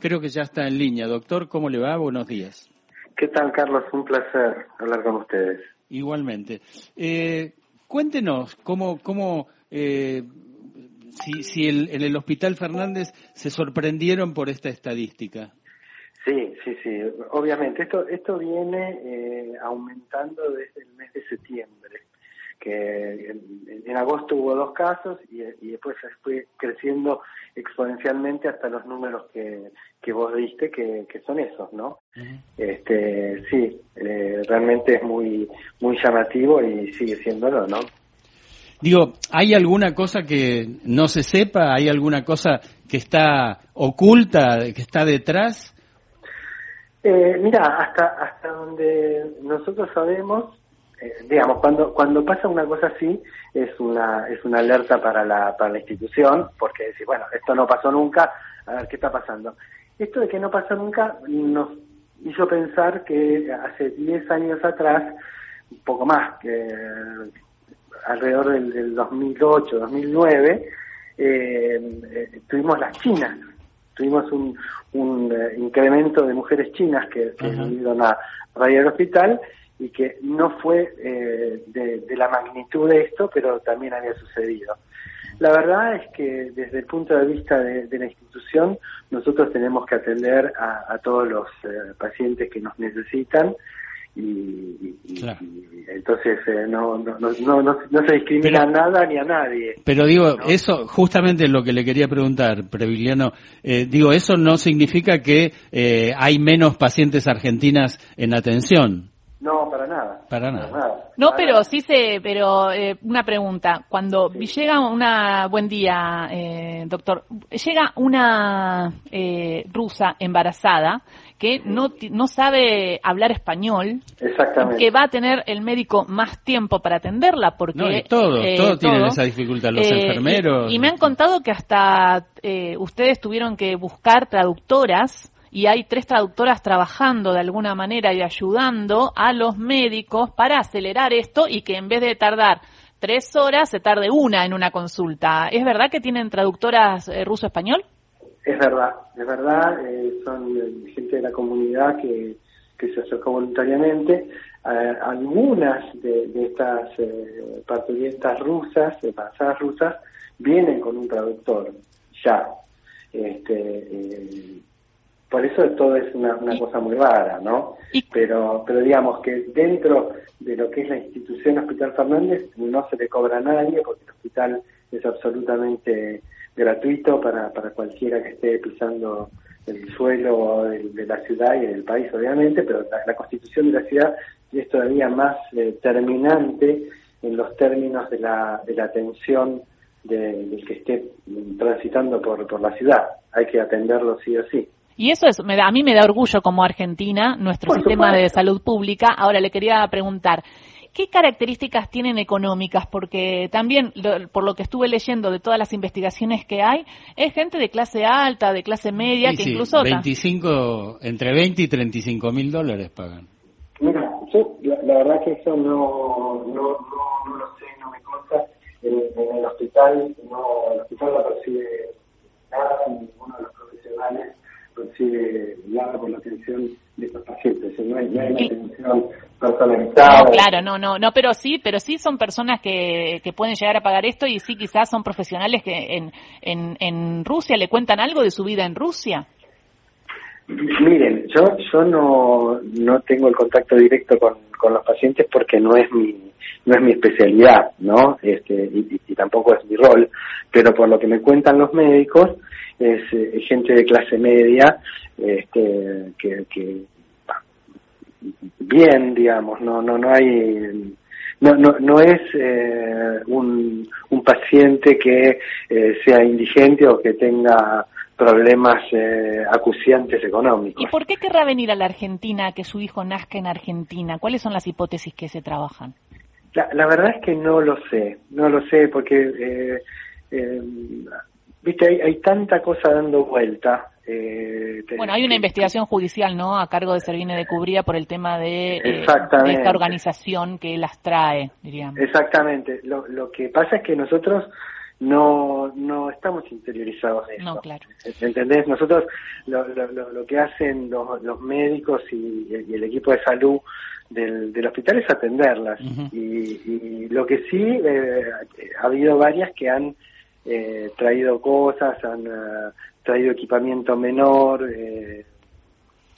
creo que ya está en línea. Doctor, ¿cómo le va? Buenos días. ¿Qué tal, Carlos? Un placer hablar con ustedes. Igualmente. Eh, cuéntenos cómo, cómo eh, si, si en el Hospital Fernández se sorprendieron por esta estadística. Sí, sí, sí. Obviamente, esto, esto viene eh, aumentando desde el mes de septiembre que en, agosto hubo dos casos y, después fue creciendo exponencialmente hasta los números que, que vos diste, que, son esos, ¿no? este Sí, eh, realmente es muy, muy llamativo y sigue siéndolo, ¿no? Digo, ¿hay alguna cosa que no se sepa? ¿Hay alguna cosa que está oculta, que está detrás? Eh, mira, hasta, hasta donde nosotros sabemos, eh, digamos, cuando, cuando pasa una cosa así, es una, es una alerta para la, para la institución, porque decir, bueno, esto no pasó nunca, a ver qué está pasando. Esto de que no pasó nunca nos hizo pensar que hace 10 años atrás, un poco más, que alrededor del, del 2008, 2009, eh, eh, tuvimos las chinas, tuvimos un, un eh, incremento de mujeres chinas que, que vinieron a raíz hospital y que no fue eh, de, la magnitud de esto, pero también había sucedido. La verdad es que desde el punto de vista de, la institución, nosotros tenemos que atender a, todos los eh, pacientes que nos necesitan y, entonces eh, no, no, no, no, se discrimina a nada ni a nadie. Pero digo, eso justamente es lo que le quería preguntar, Previliano. digo, eso no significa que hay menos pacientes argentinas en atención. No, para nada. Para nada. No, pero sí se, pero eh, una pregunta. Cuando llega una, buen día, eh, doctor, llega una eh, rusa embarazada que no, no sabe hablar español, que va a tener el médico más tiempo para atenderla, porque... No, todo, todo tienen esa dificultad, los enfermeros. Y, y, me han contado que hasta ustedes tuvieron que buscar traductoras y hay tres traductoras trabajando de alguna manera y ayudando a los médicos para acelerar esto y que en vez de tardar tres horas se tarde una en una consulta. ¿Es verdad que tienen traductoras eh, ruso-español? Es verdad, es verdad. Eh, son eh, gente de la comunidad que, se acercó voluntariamente. algunas de, estas parturientas rusas, embarazadas rusas, vienen con un traductor ya. Este, por eso todo es una, cosa muy rara, ¿no? Pero, pero digamos que dentro de lo que es la institución Hospital Fernández no se le cobra a nadie porque el hospital es absolutamente gratuito para, para cualquiera que esté pisando el suelo de, la ciudad y del país, obviamente, pero la, constitución de la ciudad es todavía más eh, terminante en los términos de la, de la atención del que esté transitando por, por la ciudad. Hay que atenderlo sí o sí. Y eso es, me da, a mí me da orgullo como Argentina, nuestro sistema de salud pública. Ahora le quería preguntar, ¿qué características tienen económicas? Porque también, por lo que estuve leyendo de todas las investigaciones que hay, es gente de clase alta, de clase media, que incluso... 25, entre 20 y 35 mil dólares pagan. Mira, yo la, verdad que eso no, no, no, lo sé, no me consta. En, el hospital, no, el hospital no percibe nada, ninguno de los profesionales consigue nada por la atención de estos pacientes. No hay, no hay una atención personalizada. No, claro, no, no, no, pero sí, pero sí son personas que, que pueden llegar a pagar esto y sí quizás son profesionales que en, en, en Rusia le cuentan algo de su vida en Rusia. Miren, yo yo no, no tengo el contacto directo con, con los pacientes porque no es mi no es mi especialidad, ¿no? Este, y, y, tampoco es mi rol, pero por lo que me cuentan los médicos, es eh, gente de clase media este, que, bien digamos no no no hay no no no es eh, un, un paciente que eh, sea indigente o que tenga problemas acuciantes económicos. ¿Y por qué querrá venir a la Argentina que su hijo nazca en Argentina? ¿Cuáles son las hipótesis que se trabajan? La, la verdad es que no lo sé, no lo sé porque eh, viste, hay, hay tanta cosa dando vuelta. Eh, bueno, hay una investigación judicial, ¿no? A cargo de Servine de Cubría por el tema de, eh, esta organización que las trae, diríamos. Exactamente. Lo, lo que pasa es que nosotros no no estamos interiorizados de eso. No, claro. ¿Entendés? Nosotros lo, lo, lo que hacen los, los médicos y, el equipo de salud del, del hospital es atenderlas. y, lo que sí, eh, ha habido varias que han eh, traído cosas, han eh, traído equipamiento menor, eh,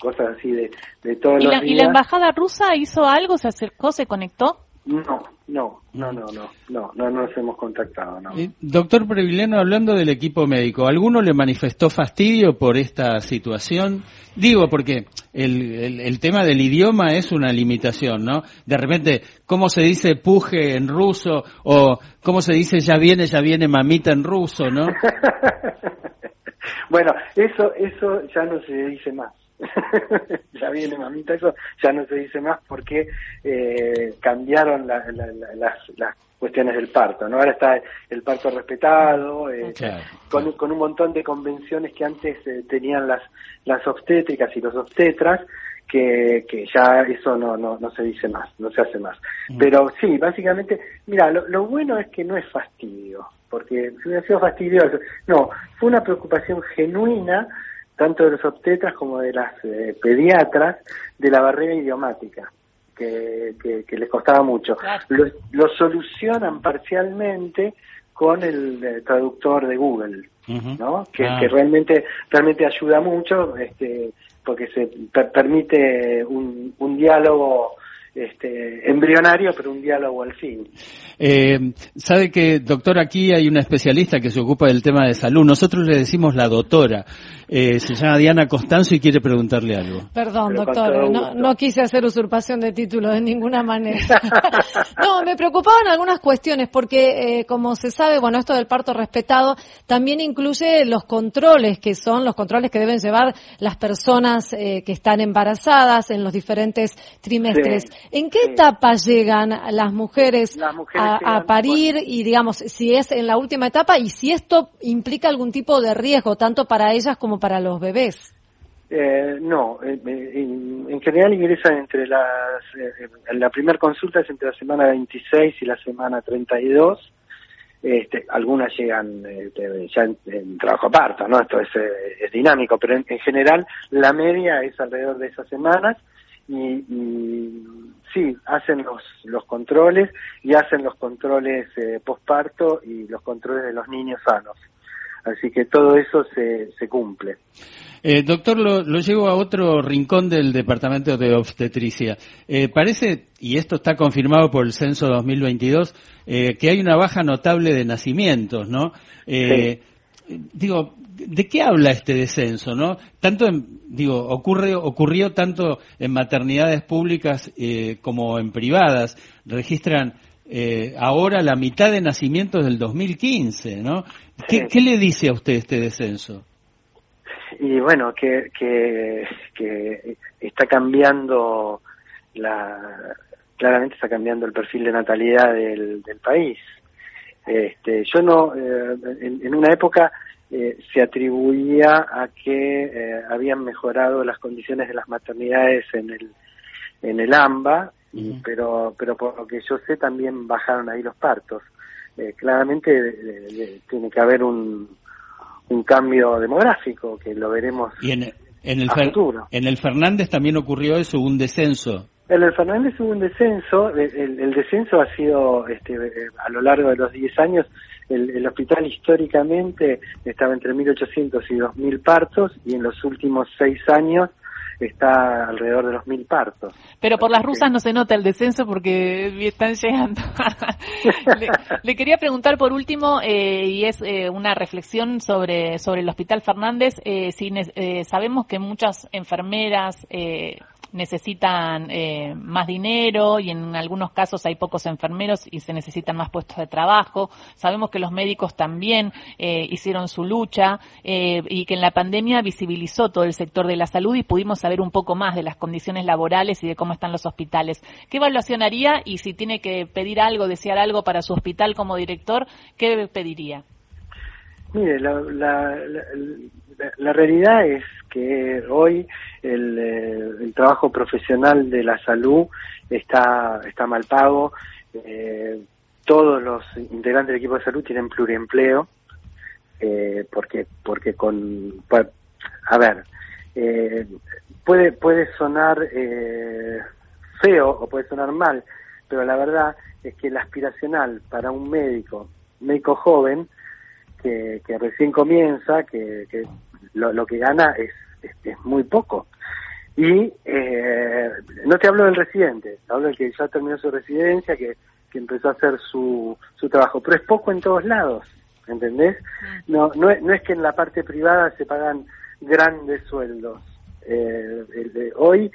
cosas así de, de todos ¿Y los la, días. ¿Y la embajada rusa hizo algo? ¿Se acercó? ¿Se conectó? No, no, no, no, no, no, no nos hemos contactado, no. Eh, doctor Previleno, hablando del equipo médico, ¿alguno le manifestó fastidio por esta situación? Digo, porque el, el, tema del idioma es una limitación, ¿no? De repente, ¿cómo se dice puje en ruso? O ¿cómo se dice ya viene, ya viene mamita en ruso, no? bueno, eso, eso ya no se dice más. ya viene mamita, eso ya no se dice más porque eh, cambiaron las, las cuestiones del parto, ¿no? Ahora está el parto respetado, eh, con, con, un montón de convenciones que antes eh, tenían las, las obstétricas y los obstetras, que, que ya eso no, no, no se dice más, no se hace más. Mm. Pero sí, básicamente, mira, lo, lo bueno es que no es fastidio, porque si hubiera sido fastidioso, no, fue una preocupación genuina tanto de los obstetras como de las eh, pediatras, de la barrera idiomática, que, que, les costaba mucho. Lo, solucionan parcialmente con el, eh, traductor de Google, ¿no? Que, ah. que, realmente realmente ayuda mucho, este, porque se permite un, un diálogo este, embrionario, pero un diálogo al fin. Eh, Sabe que, doctor, aquí hay una especialista que se ocupa del tema de salud. Nosotros le decimos la doctora. Eh, se llama Diana Costanzo y quiere preguntarle algo. Perdón, doctor, no, quise hacer usurpación de título de ninguna manera. no, me preocupaban algunas cuestiones porque, eh, como se sabe, bueno, esto del parto respetado también incluye los controles que son los controles que deben llevar las personas eh, que están embarazadas en los diferentes trimestres. ¿En qué etapa llegan las mujeres, a, parir y, digamos, si es en la última etapa y si esto implica algún tipo de riesgo, tanto para ellas como para los bebés? Eh, no, eh, en, general ingresan entre las, eh, la primera consulta es entre la semana 26 y la semana 32. Este, algunas llegan ya en, trabajo parto, ¿no? Esto es, es dinámico, pero en, general la media es alrededor de esas semanas y, y sí, hacen los, los controles y hacen los controles eh, posparto y los controles de los niños sanos. Así que todo eso se, se cumple. Eh, doctor, lo, lo, llevo a otro rincón del Departamento de Obstetricia. Eh, parece, y esto está confirmado por el censo 2022, eh, que hay una baja notable de nacimientos, ¿no? Eh, digo, ¿de qué habla este descenso, no? Tanto en, digo, ocurre, ocurrió tanto en maternidades públicas eh, como en privadas. Registran eh, ahora la mitad de nacimientos del 2015, ¿no? ¿Qué, ¿Qué, le dice a usted este descenso? Y bueno, que, que, que está cambiando la, claramente está cambiando el perfil de natalidad del, del país. Este, yo no, eh, en, una época eh, se atribuía a que eh, habían mejorado las condiciones de las maternidades en el, en el AMBA, pero, pero por lo que yo sé también bajaron ahí los partos. Claramente tiene que haber un, un cambio demográfico que lo veremos y en, en el futuro. En el Fernández también ocurrió eso, un descenso. En el Fernández hubo un descenso, el, descenso ha sido este, a lo largo de los 10 años, el, hospital históricamente estaba entre 1.800 y 2.000 partos y en los últimos 6 años está alrededor de los 1.000 partos. Pero por las rusas no se nota el descenso porque están llegando. le, quería preguntar por último, eh, y es eh, una reflexión sobre, sobre el Hospital Fernández, eh, si sabemos que muchas enfermeras necesitan eh, más dinero y en algunos casos hay pocos enfermeros y se necesitan más puestos de trabajo. Sabemos que los médicos también eh, hicieron su lucha eh, y que en la pandemia visibilizó todo el sector de la salud y pudimos saber un poco más de las condiciones laborales y de cómo están los hospitales. ¿Qué evaluación haría y si tiene que pedir algo, desear algo para su hospital como director, qué pediría? Mire, la, la realidad es que hoy el, eh, el, trabajo profesional de la salud está, está mal pago. Eh, todos los integrantes del equipo de salud tienen pluriempleo, eh, porque, porque con, a ver, eh, puede, puede sonar eh, feo o puede sonar mal, pero la verdad es que el aspiracional para un médico, médico joven, que, que recién comienza, que, que lo, lo que gana es, es, muy poco. Y eh, no te hablo del residente, hablo del que ya terminó su residencia, que, que empezó a hacer su, su trabajo, pero es poco en todos lados, ¿entendés? Mm. No, no, no es que en la parte privada se pagan grandes sueldos. Eh, hoy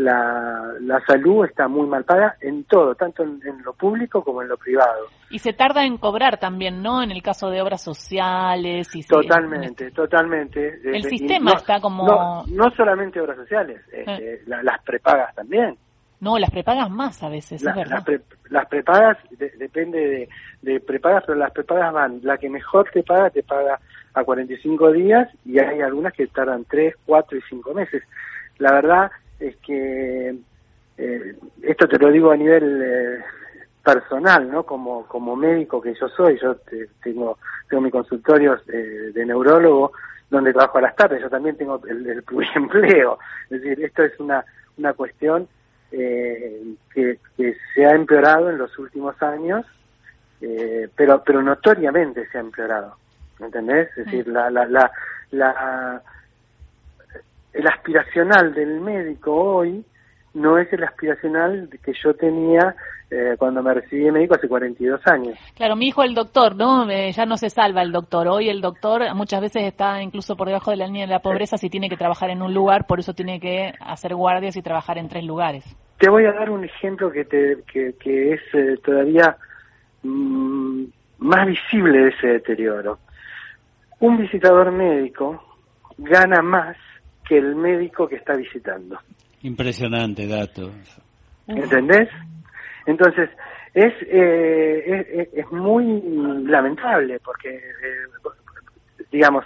la, la salud está muy mal paga en todo, tanto en, lo público como en lo privado. Y se tarda en cobrar también, ¿no? En el caso de obras sociales. Y totalmente, totalmente. El sistema está como... No, solamente obras sociales, este, eh. las prepagas también. No, las prepagas más a veces, es verdad. Las, prepagas, depende de, de prepagas, pero las prepagas van, la que mejor te paga, te paga a 45 días y hay algunas que tardan 3, 4 y 5 meses. La verdad es que eh, esto te lo digo a nivel eh, personal, ¿no? Como, como médico que yo soy, yo tengo, tengo mi consultorio eh, de neurólogo donde trabajo a las tardes, yo también tengo el, el empleo, es decir, esto es una, una cuestión que, que se ha empeorado en los últimos años, pero, pero notoriamente se ha empeorado. ¿me ¿entendés? Es decir, la, la, la, la, el aspiracional del médico hoy no es el aspiracional que yo tenía eh, cuando me recibí de médico hace 42 años. Claro, mi hijo el doctor, ¿no? Eh, ya no se salva el doctor. Hoy el doctor muchas veces está incluso por debajo de la línea de la pobreza si tiene que trabajar en un lugar, por eso tiene que hacer guardias y trabajar en tres lugares. Te voy a dar un ejemplo que, te, que, que es eh, todavía mm, más visible de ese deterioro un visitador médico gana más que el médico que está visitando. Impresionante dato. ¿Entendés? Entonces, es, eh, es, muy lamentable porque, eh, digamos,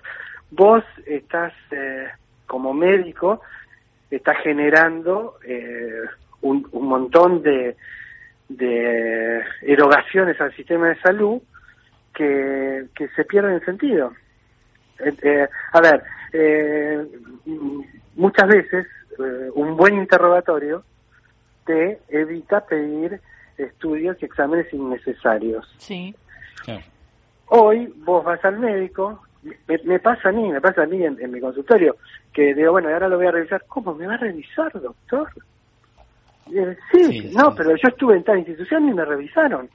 vos estás eh, como médico, estás generando un, un, montón de, de erogaciones al sistema de salud que, que se pierden sentido. Eh, eh, a ver, eh, muchas veces un buen interrogatorio te evita pedir estudios y exámenes innecesarios. Sí. Hoy vos vas al médico, me, pasa a mí, me pasa a mí en, mi consultorio, que digo, bueno, ahora lo voy a revisar. ¿Cómo me va a revisar, doctor? sí, no, pero yo estuve en tal institución y me revisaron.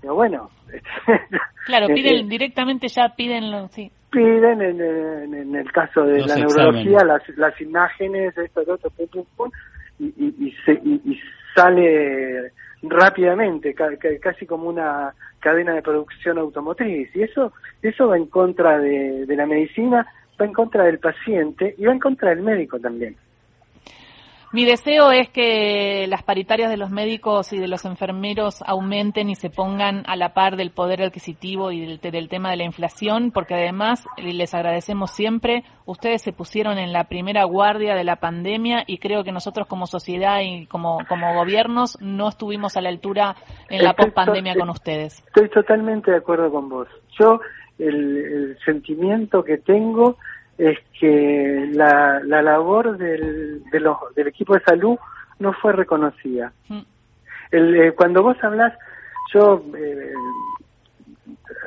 Digo, bueno. claro, piden directamente ya piden, sí piden en, el caso de la neurología las, las imágenes, esto, otro, pum, pum, pum, y, y, se, y, sale rápidamente, casi como una cadena de producción automotriz. Y eso, eso va en contra de, de la medicina, va en contra del paciente y va en contra del médico también. Mi deseo es que las paritarias de los médicos y de los enfermeros aumenten y se pongan a la par del poder adquisitivo y del, tema de la inflación, porque además les agradecemos siempre. Ustedes se pusieron en la primera guardia de la pandemia y creo que nosotros como sociedad y como, como gobiernos no estuvimos a la altura en la pospandemia con ustedes. Estoy totalmente de acuerdo con vos. Yo el, el sentimiento que tengo es que la, la labor del, de los, del equipo de salud no fue reconocida. Mm. El, eh, cuando vos hablas, yo eh,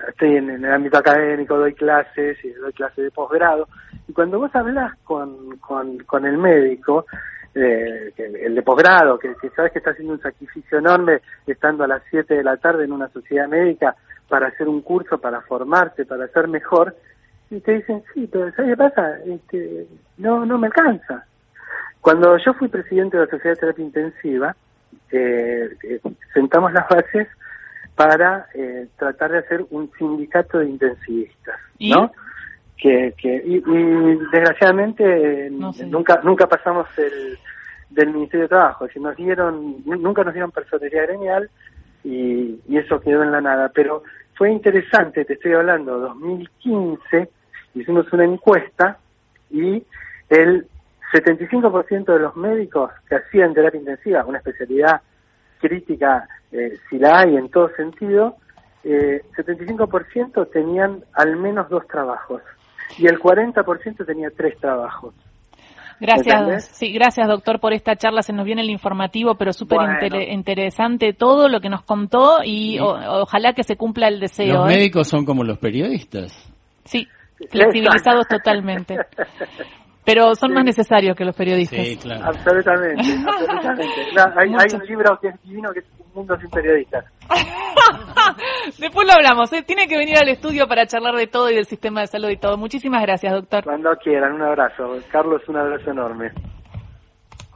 estoy en, el ámbito académico, doy clases y doy clases de posgrado, y cuando vos hablas con, con, con el médico, eh, el de posgrado, que, que sabes que está haciendo un sacrificio enorme estando a las 7 de la tarde en una sociedad médica para hacer un curso, para formarse, para ser mejor, y te dicen, sí, pero ¿sabes qué pasa? Este, no, no me alcanza. Cuando yo fui presidente de la Sociedad de Terapia Intensiva, eh, eh, sentamos las bases para eh, tratar de hacer un sindicato de intensivistas, ¿no? Que, que y, desgraciadamente nunca nunca pasamos el del Ministerio de Trabajo, si nos dieron nunca nos dieron personería gremial y, y eso quedó en la nada, pero fue interesante, te estoy hablando, 2015 hicimos una encuesta y el 75% de los médicos que hacían terapia intensiva, una especialidad crítica, eh, si la hay en todo sentido, eh, 75% tenían al menos dos trabajos y el 40% tenía tres trabajos. Gracias, sí, gracias doctor por esta charla. Se nos viene el informativo, pero súper interesante todo lo que nos contó y ojalá que se cumpla el deseo. Los ¿eh? médicos son como los periodistas. Sí, flexibilizados totalmente. Pero son más necesarios que los periodistas. Sí, claro. Absolutamente, absolutamente. hay, hay, un libro que es divino que es Un mundo sin periodistas. Después lo hablamos. ¿eh? Tiene que venir al estudio para charlar de todo y del sistema de salud y todo. Muchísimas gracias, doctor. Cuando quieran, un abrazo. Carlos, un abrazo enorme.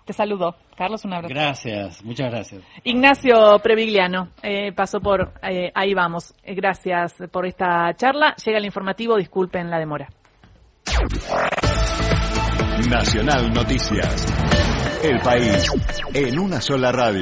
Te saludo. Carlos, un abrazo. Gracias, muchas gracias. Ignacio Previgliano eh, pasó por eh, Ahí Vamos. Eh, gracias por esta charla. Llega el informativo, disculpen la demora. Nacional Noticias. El país en una sola radio.